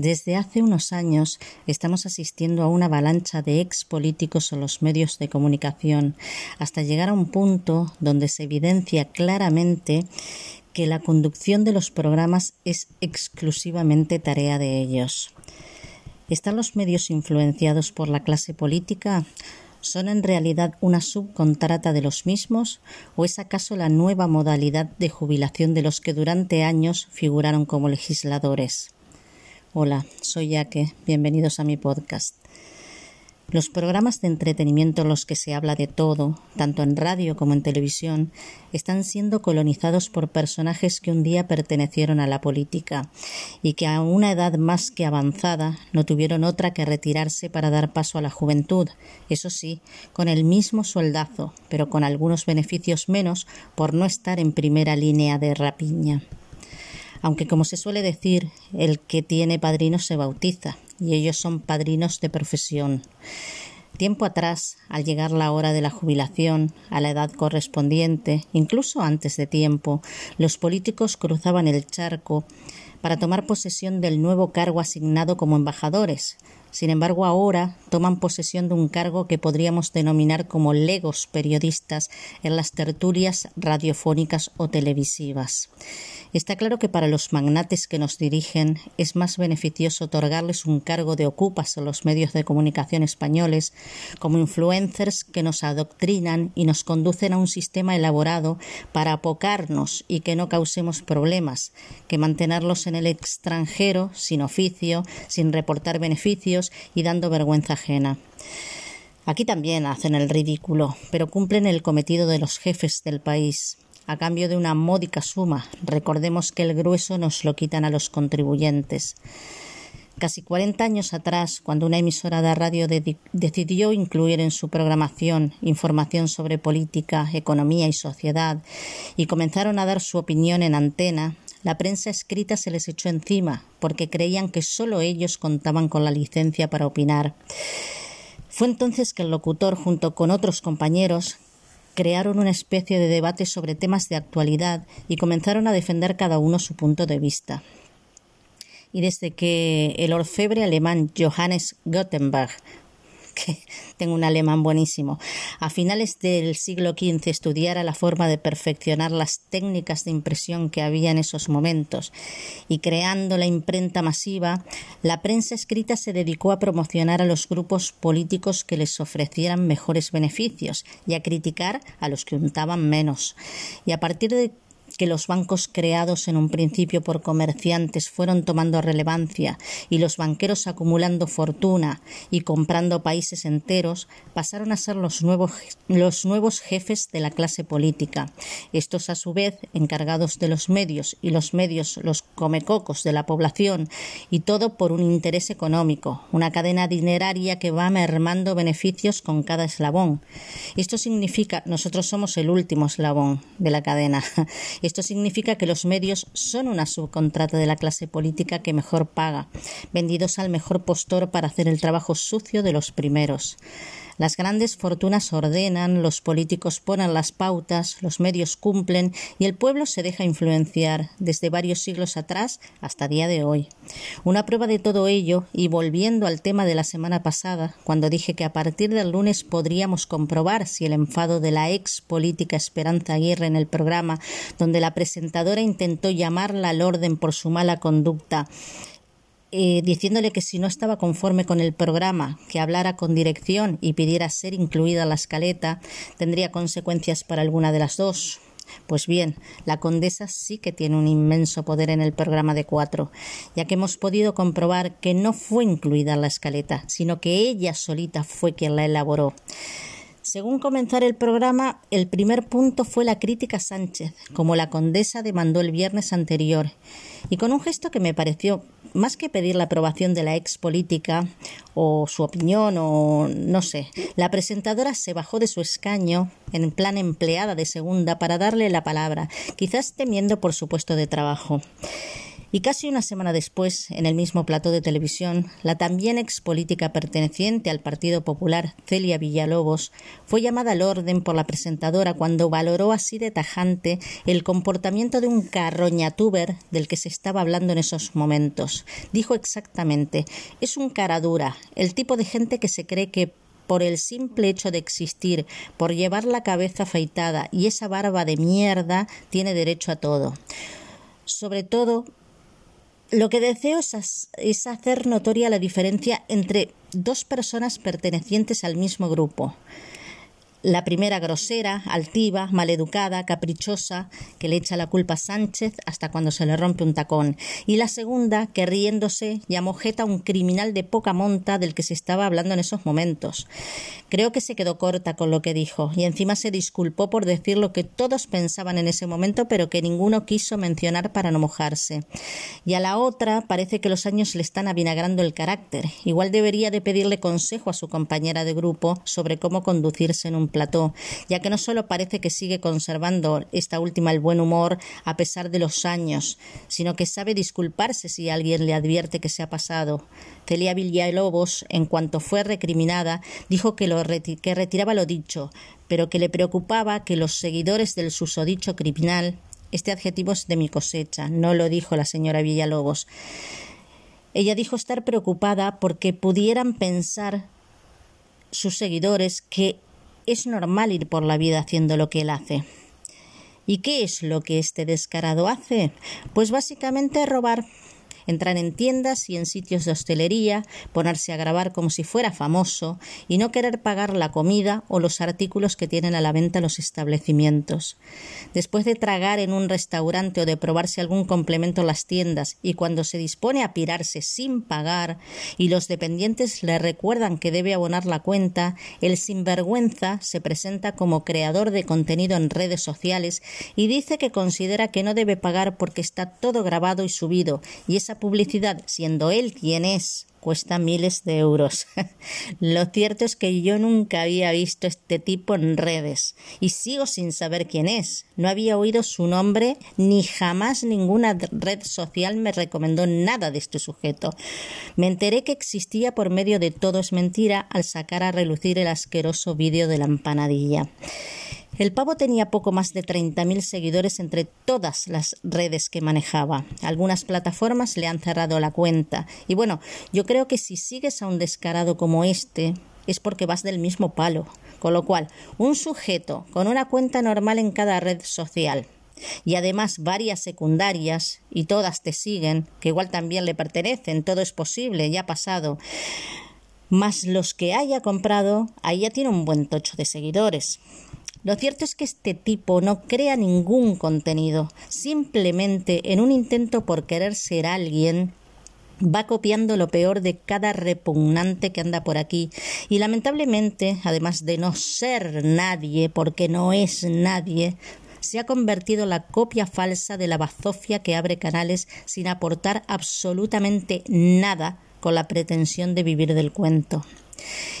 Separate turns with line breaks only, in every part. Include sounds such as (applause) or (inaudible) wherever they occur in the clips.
Desde hace unos años estamos asistiendo a una avalancha de ex políticos en los medios de comunicación, hasta llegar a un punto donde se evidencia claramente que la conducción de los programas es exclusivamente tarea de ellos. ¿Están los medios influenciados por la clase política? ¿Son en realidad una subcontrata de los mismos o es acaso la nueva modalidad de jubilación de los que durante años figuraron como legisladores? Hola, soy Yaque, bienvenidos a mi podcast. Los programas de entretenimiento en los que se habla de todo, tanto en radio como en televisión, están siendo colonizados por personajes que un día pertenecieron a la política y que a una edad más que avanzada no tuvieron otra que retirarse para dar paso a la juventud, eso sí, con el mismo sueldazo, pero con algunos beneficios menos por no estar en primera línea de rapiña aunque como se suele decir, el que tiene padrinos se bautiza, y ellos son padrinos de profesión. Tiempo atrás, al llegar la hora de la jubilación, a la edad correspondiente, incluso antes de tiempo, los políticos cruzaban el charco para tomar posesión del nuevo cargo asignado como embajadores. Sin embargo, ahora toman posesión de un cargo que podríamos denominar como legos periodistas en las tertulias radiofónicas o televisivas. Está claro que para los magnates que nos dirigen es más beneficioso otorgarles un cargo de ocupas en los medios de comunicación españoles como influencers que nos adoctrinan y nos conducen a un sistema elaborado para apocarnos y que no causemos problemas, que mantenerlos en el extranjero sin oficio, sin reportar beneficios y dando vergüenza ajena. Aquí también hacen el ridículo, pero cumplen el cometido de los jefes del país a cambio de una módica suma. Recordemos que el grueso nos lo quitan a los contribuyentes. Casi 40 años atrás, cuando una emisora de radio decidió incluir en su programación información sobre política, economía y sociedad, y comenzaron a dar su opinión en antena, la prensa escrita se les echó encima, porque creían que solo ellos contaban con la licencia para opinar. Fue entonces que el locutor, junto con otros compañeros, crearon una especie de debate sobre temas de actualidad y comenzaron a defender cada uno su punto de vista. Y desde que el orfebre alemán Johannes Gutenberg (laughs) tengo un alemán buenísimo, a finales del siglo XV estudiara la forma de perfeccionar las técnicas de impresión que había en esos momentos y creando la imprenta masiva, la prensa escrita se dedicó a promocionar a los grupos políticos que les ofrecieran mejores beneficios y a criticar a los que untaban menos. Y a partir de que los bancos creados en un principio por comerciantes fueron tomando relevancia y los banqueros acumulando fortuna y comprando países enteros pasaron a ser los nuevos, los nuevos jefes de la clase política. Estos a su vez encargados de los medios y los medios los comecocos de la población y todo por un interés económico, una cadena dineraria que va mermando beneficios con cada eslabón. Esto significa nosotros somos el último eslabón de la cadena. Esto significa que los medios son una subcontrata de la clase política que mejor paga, vendidos al mejor postor para hacer el trabajo sucio de los primeros. Las grandes fortunas ordenan, los políticos ponen las pautas, los medios cumplen y el pueblo se deja influenciar desde varios siglos atrás hasta día de hoy. Una prueba de todo ello, y volviendo al tema de la semana pasada, cuando dije que a partir del lunes podríamos comprobar si el enfado de la ex política Esperanza Aguirre en el programa, donde la presentadora intentó llamarla al orden por su mala conducta, eh, diciéndole que si no estaba conforme con el programa, que hablara con dirección y pidiera ser incluida la escaleta, tendría consecuencias para alguna de las dos. Pues bien, la condesa sí que tiene un inmenso poder en el programa de cuatro, ya que hemos podido comprobar que no fue incluida la escaleta, sino que ella solita fue quien la elaboró. Según comenzar el programa, el primer punto fue la crítica a Sánchez, como la condesa demandó el viernes anterior, y con un gesto que me pareció más que pedir la aprobación de la ex política o su opinión o no sé, la presentadora se bajó de su escaño en plan empleada de segunda para darle la palabra, quizás temiendo por su puesto de trabajo. Y casi una semana después, en el mismo plató de televisión, la también ex política perteneciente al Partido Popular, Celia Villalobos, fue llamada al orden por la presentadora cuando valoró así de tajante el comportamiento de un carroñatuber del que se estaba hablando en esos momentos. Dijo exactamente: es un cara dura, el tipo de gente que se cree que por el simple hecho de existir, por llevar la cabeza afeitada y esa barba de mierda, tiene derecho a todo. Sobre todo lo que deseo es, hacer notoria la diferencia entre dos personas pertenecientes al mismo grupo. La primera grosera, altiva, maleducada, caprichosa, que le echa la culpa a Sánchez hasta cuando se le rompe un tacón. Y la segunda, que riéndose llamó Jeta un criminal de poca monta del que se estaba hablando en esos momentos. Creo que se quedó corta con lo que dijo, y encima se disculpó por decir lo que todos pensaban en ese momento, pero que ninguno quiso mencionar para no mojarse. Y a la otra parece que los años le están avinagrando el carácter. Igual debería de pedirle consejo a su compañera de grupo sobre cómo conducirse en un plató, ya que no solo parece que sigue conservando esta última el buen humor a pesar de los años, sino que sabe disculparse si alguien le advierte que se ha pasado. Celia Villalobos, en cuanto fue recriminada, dijo que, lo que retiraba lo dicho, pero que le preocupaba que los seguidores del susodicho criminal este adjetivo es de mi cosecha, no lo dijo la señora Villalobos. Ella dijo estar preocupada porque pudieran pensar sus seguidores que es normal ir por la vida haciendo lo que él hace. ¿Y qué es lo que este descarado hace? Pues básicamente robar entrar en tiendas y en sitios de hostelería, ponerse a grabar como si fuera famoso y no querer pagar la comida o los artículos que tienen a la venta los establecimientos. Después de tragar en un restaurante o de probarse algún complemento en las tiendas y cuando se dispone a pirarse sin pagar y los dependientes le recuerdan que debe abonar la cuenta, el sinvergüenza se presenta como creador de contenido en redes sociales y dice que considera que no debe pagar porque está todo grabado y subido y esa publicidad, siendo él quien es, cuesta miles de euros. (laughs) Lo cierto es que yo nunca había visto este tipo en redes y sigo sin saber quién es. No había oído su nombre ni jamás ninguna red social me recomendó nada de este sujeto. Me enteré que existía por medio de Todo es mentira al sacar a relucir el asqueroso vídeo de la empanadilla. El pavo tenía poco más de 30.000 seguidores entre todas las redes que manejaba. Algunas plataformas le han cerrado la cuenta. Y bueno, yo creo que si sigues a un descarado como este, es porque vas del mismo palo. Con lo cual, un sujeto con una cuenta normal en cada red social y además varias secundarias y todas te siguen, que igual también le pertenecen, todo es posible, ya ha pasado. Más los que haya comprado, ahí ya tiene un buen tocho de seguidores. Lo cierto es que este tipo no crea ningún contenido, simplemente en un intento por querer ser alguien va copiando lo peor de cada repugnante que anda por aquí y lamentablemente, además de no ser nadie, porque no es nadie, se ha convertido la copia falsa de la bazofia que abre canales sin aportar absolutamente nada con la pretensión de vivir del cuento.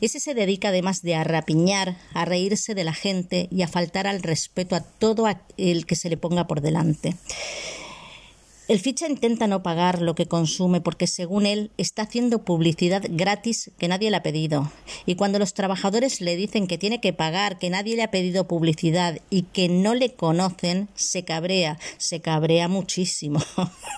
Ese se dedica además de a rapiñar, a reírse de la gente y a faltar al respeto a todo el que se le ponga por delante. El ficha intenta no pagar lo que consume porque, según él, está haciendo publicidad gratis que nadie le ha pedido. Y cuando los trabajadores le dicen que tiene que pagar, que nadie le ha pedido publicidad y que no le conocen, se cabrea, se cabrea muchísimo.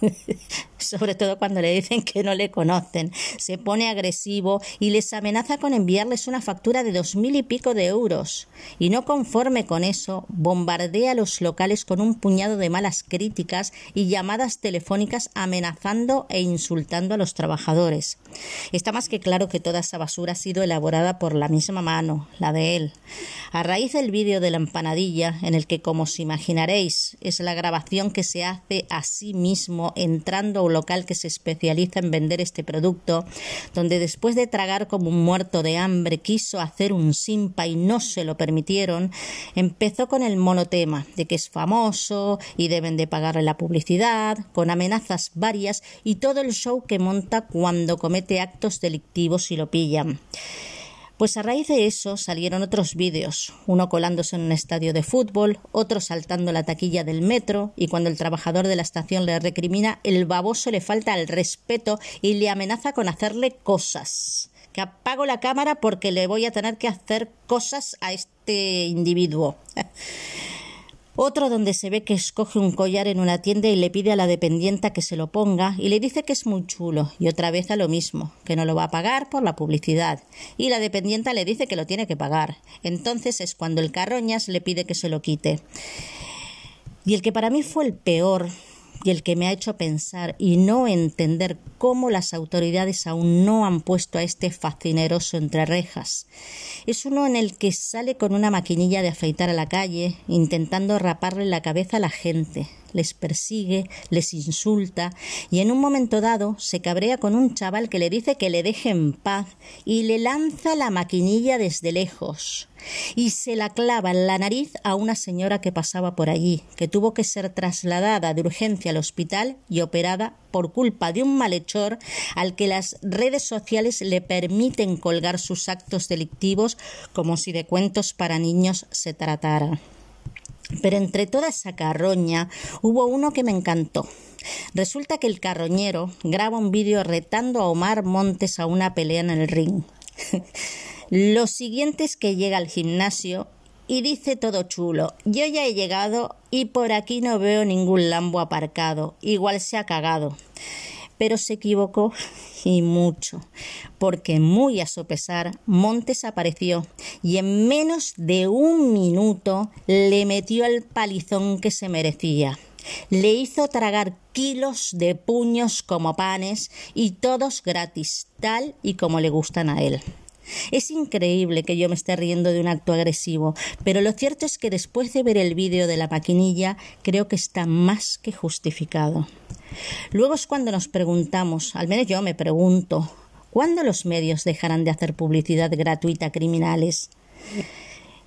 (laughs) (laughs) Sobre todo cuando le dicen que no le conocen. Se pone agresivo y les amenaza con enviarles una factura de dos mil y pico de euros. Y no conforme con eso, bombardea a los locales con un puñado de malas críticas y llamadas telefónicas amenazando e insultando a los trabajadores. Está más que claro que toda esa basura ha sido elaborada por la misma mano, la de él. A raíz del vídeo de la empanadilla, en el que, como os imaginaréis, es la grabación que se hace a sí mismo entrando local que se especializa en vender este producto, donde después de tragar como un muerto de hambre quiso hacer un simpa y no se lo permitieron, empezó con el monotema de que es famoso y deben de pagarle la publicidad, con amenazas varias y todo el show que monta cuando comete actos delictivos y lo pillan. Pues a raíz de eso salieron otros vídeos, uno colándose en un estadio de fútbol, otro saltando la taquilla del metro y cuando el trabajador de la estación le recrimina, el baboso le falta el respeto y le amenaza con hacerle cosas. Que apago la cámara porque le voy a tener que hacer cosas a este individuo. (laughs) Otro donde se ve que escoge un collar en una tienda y le pide a la dependienta que se lo ponga y le dice que es muy chulo y otra vez a lo mismo, que no lo va a pagar por la publicidad y la dependienta le dice que lo tiene que pagar. Entonces es cuando el carroñas le pide que se lo quite. Y el que para mí fue el peor y el que me ha hecho pensar y no entender cómo las autoridades aún no han puesto a este fascineroso entre rejas. Es uno en el que sale con una maquinilla de afeitar a la calle, intentando raparle la cabeza a la gente, les persigue, les insulta y en un momento dado se cabrea con un chaval que le dice que le deje en paz y le lanza la maquinilla desde lejos y se la clava en la nariz a una señora que pasaba por allí, que tuvo que ser trasladada de urgencia al hospital y operada por culpa de un malhechor al que las redes sociales le permiten colgar sus actos delictivos como si de cuentos para niños se tratara. Pero entre toda esa carroña hubo uno que me encantó. Resulta que el carroñero graba un vídeo retando a Omar Montes a una pelea en el ring. (laughs) Lo siguiente es que llega al gimnasio y dice todo chulo. Yo ya he llegado y por aquí no veo ningún lambo aparcado. Igual se ha cagado. Pero se equivocó y mucho, porque muy a su pesar Montes apareció y en menos de un minuto le metió el palizón que se merecía. Le hizo tragar kilos de puños como panes y todos gratis, tal y como le gustan a él. Es increíble que yo me esté riendo de un acto agresivo, pero lo cierto es que después de ver el vídeo de la maquinilla creo que está más que justificado. Luego es cuando nos preguntamos, al menos yo me pregunto, ¿cuándo los medios dejarán de hacer publicidad gratuita a criminales?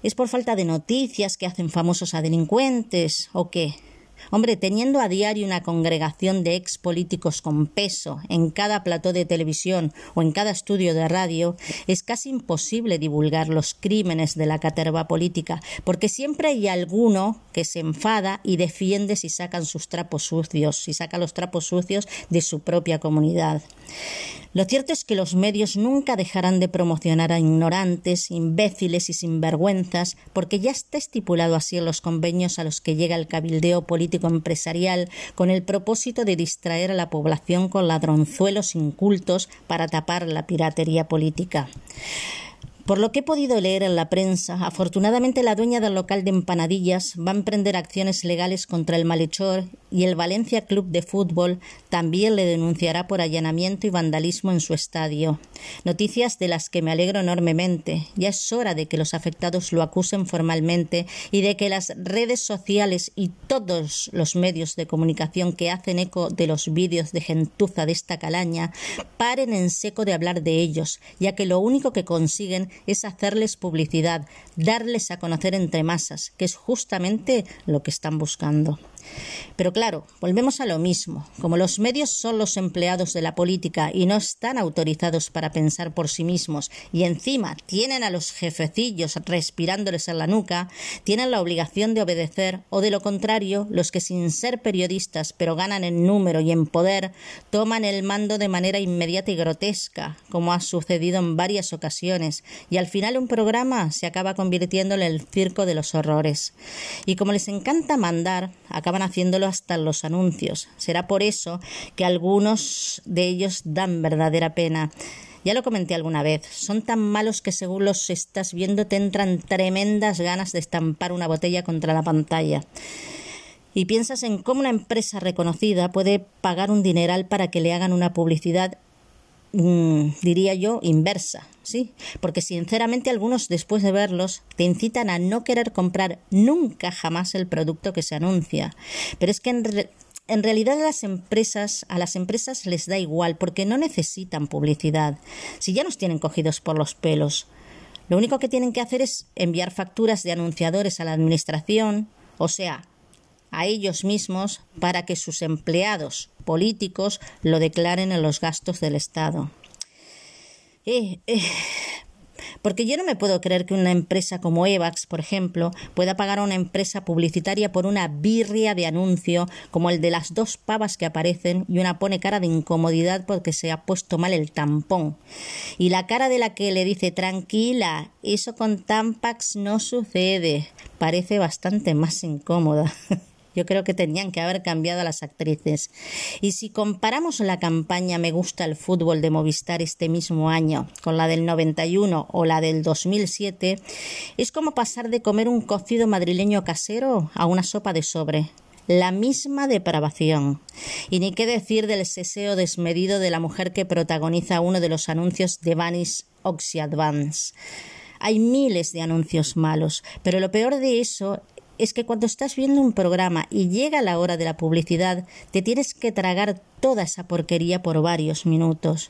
¿Es por falta de noticias que hacen famosos a delincuentes o qué? Hombre, teniendo a diario una congregación de ex políticos con peso en cada plató de televisión o en cada estudio de radio, es casi imposible divulgar los crímenes de la caterva política, porque siempre hay alguno que se enfada y defiende si sacan sus trapos sucios, si saca los trapos sucios de su propia comunidad. Lo cierto es que los medios nunca dejarán de promocionar a ignorantes, imbéciles y sinvergüenzas, porque ya está estipulado así en los convenios a los que llega el cabildeo político empresarial con el propósito de distraer a la población con ladronzuelos incultos para tapar la piratería política. Por lo que he podido leer en la prensa, afortunadamente la dueña del local de empanadillas va a emprender acciones legales contra el malhechor y el Valencia Club de Fútbol también le denunciará por allanamiento y vandalismo en su estadio. Noticias de las que me alegro enormemente. Ya es hora de que los afectados lo acusen formalmente y de que las redes sociales y todos los medios de comunicación que hacen eco de los vídeos de gentuza de esta calaña paren en seco de hablar de ellos, ya que lo único que consiguen es hacerles publicidad, darles a conocer entre masas, que es justamente lo que están buscando. Pero claro, volvemos a lo mismo. Como los medios son los empleados de la política y no están autorizados para pensar por sí mismos y encima tienen a los jefecillos respirándoles en la nuca, tienen la obligación de obedecer o de lo contrario, los que sin ser periodistas pero ganan en número y en poder, toman el mando de manera inmediata y grotesca, como ha sucedido en varias ocasiones, y al final un programa se acaba convirtiendo en el circo de los horrores. Y como les encanta mandar, acaban haciéndolo hasta los anuncios. Será por eso que algunos de ellos dan verdadera pena. Ya lo comenté alguna vez, son tan malos que según los estás viendo te entran tremendas ganas de estampar una botella contra la pantalla. Y piensas en cómo una empresa reconocida puede pagar un dineral para que le hagan una publicidad Mm, diría yo, inversa, ¿sí? Porque sinceramente algunos después de verlos te incitan a no querer comprar nunca jamás el producto que se anuncia. Pero es que en, en realidad las empresas, a las empresas les da igual porque no necesitan publicidad. Si ya nos tienen cogidos por los pelos. Lo único que tienen que hacer es enviar facturas de anunciadores a la administración, o sea, a ellos mismos para que sus empleados políticos lo declaren en los gastos del Estado. Eh, eh, Porque yo no me puedo creer que una empresa como Evax, por ejemplo, pueda pagar a una empresa publicitaria por una birria de anuncio como el de las dos pavas que aparecen y una pone cara de incomodidad porque se ha puesto mal el tampón. Y la cara de la que le dice tranquila, eso con Tampax no sucede. Parece bastante más incómoda. (laughs) Yo creo que tenían que haber cambiado a las actrices. Y si comparamos la campaña Me gusta el fútbol de Movistar este mismo año con la del 91 o la del 2007, es como pasar de comer un cocido madrileño casero a una sopa de sobre la misma depravación. Y ni qué decir del seseo desmedido de la mujer que protagoniza uno de los anuncios de Vanish Oxy Advance. Hay miles de anuncios malos, pero lo peor de eso es que cuando estás viendo un programa y llega la hora de la publicidad, te tienes que tragar toda esa porquería por varios minutos.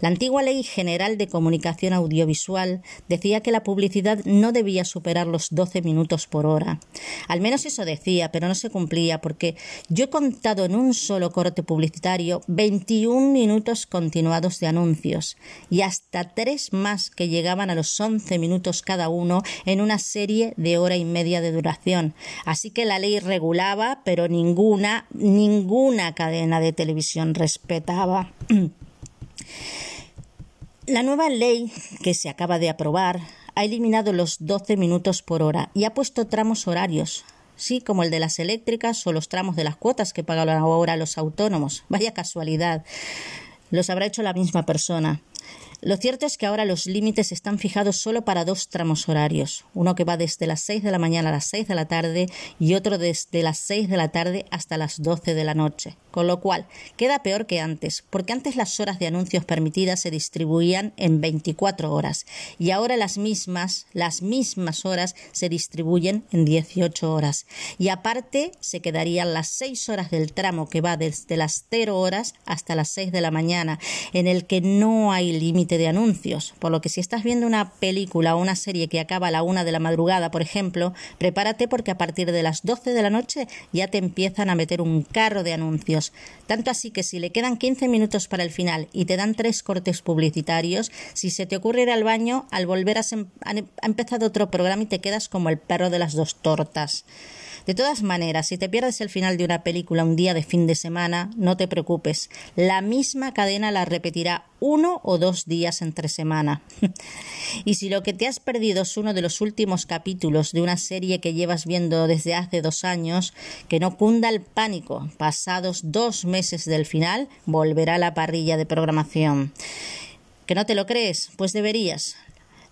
La antigua Ley General de Comunicación Audiovisual decía que la publicidad no debía superar los 12 minutos por hora. Al menos eso decía, pero no se cumplía porque yo he contado en un solo corte publicitario 21 minutos continuados de anuncios y hasta tres más que llegaban a los 11 minutos cada uno en una serie de hora y media de duración. Así que la ley regulaba, pero ninguna, ninguna cadena de televisión respetaba. (clears throat) La nueva ley que se acaba de aprobar ha eliminado los 12 minutos por hora y ha puesto tramos horarios, sí, como el de las eléctricas o los tramos de las cuotas que pagan ahora los autónomos. Vaya casualidad. Los habrá hecho la misma persona. Lo cierto es que ahora los límites están fijados solo para dos tramos horarios, uno que va desde las 6 de la mañana a las 6 de la tarde y otro desde las 6 de la tarde hasta las 12 de la noche. Con lo cual, queda peor que antes, porque antes las horas de anuncios permitidas se distribuían en 24 horas y ahora las mismas, las mismas horas se distribuyen en 18 horas. Y aparte se quedarían las 6 horas del tramo que va desde las 0 horas hasta las 6 de la mañana, en el que no hay límite de anuncios, por lo que si estás viendo una película o una serie que acaba a la una de la madrugada, por ejemplo, prepárate porque a partir de las 12 de la noche ya te empiezan a meter un carro de anuncios. Tanto así que si le quedan 15 minutos para el final y te dan tres cortes publicitarios, si se te ocurre ir al baño, al volver a ha empezado otro programa y te quedas como el perro de las dos tortas. De todas maneras, si te pierdes el final de una película un día de fin de semana, no te preocupes. La misma cadena la repetirá uno o dos días entre semana. (laughs) y si lo que te has perdido es uno de los últimos capítulos de una serie que llevas viendo desde hace dos años, que no cunda el pánico. Pasados dos meses del final, volverá a la parrilla de programación. ¿Que no te lo crees? Pues deberías.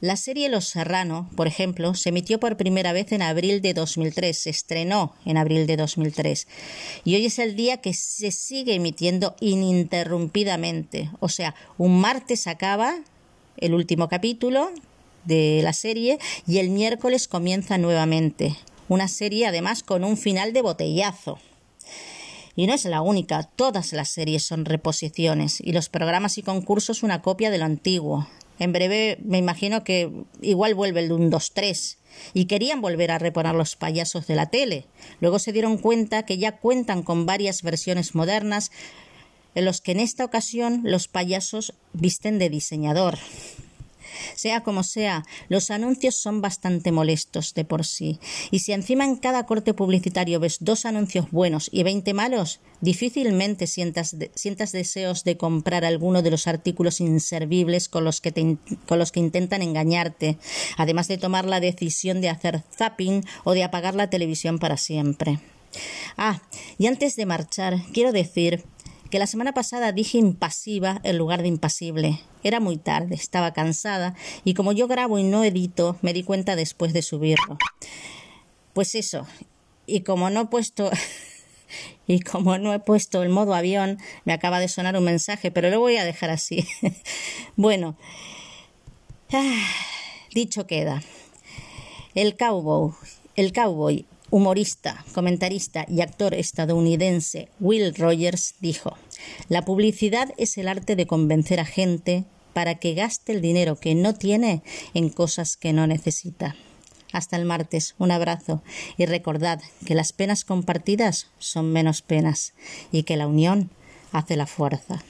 La serie Los Serrano, por ejemplo, se emitió por primera vez en abril de 2003, se estrenó en abril de 2003 y hoy es el día que se sigue emitiendo ininterrumpidamente. O sea, un martes acaba el último capítulo de la serie y el miércoles comienza nuevamente. Una serie además con un final de botellazo. Y no es la única, todas las series son reposiciones y los programas y concursos una copia de lo antiguo. En breve me imagino que igual vuelve el 1, 2, 3. Y querían volver a reponer los payasos de la tele. Luego se dieron cuenta que ya cuentan con varias versiones modernas en los que en esta ocasión los payasos visten de diseñador. Sea como sea, los anuncios son bastante molestos de por sí. Y si encima en cada corte publicitario ves dos anuncios buenos y veinte malos, difícilmente sientas, sientas deseos de comprar alguno de los artículos inservibles con los, que con los que intentan engañarte, además de tomar la decisión de hacer zapping o de apagar la televisión para siempre. Ah, y antes de marchar, quiero decir que la semana pasada dije impasiva en lugar de impasible. Era muy tarde, estaba cansada y como yo grabo y no edito, me di cuenta después de subirlo. Pues eso, y como no he puesto (laughs) y como no he puesto el modo avión, me acaba de sonar un mensaje, pero lo voy a dejar así. (laughs) bueno, (sighs) dicho queda. El cowboy, el cowboy humorista, comentarista y actor estadounidense Will Rogers dijo, La publicidad es el arte de convencer a gente para que gaste el dinero que no tiene en cosas que no necesita. Hasta el martes, un abrazo y recordad que las penas compartidas son menos penas y que la unión hace la fuerza.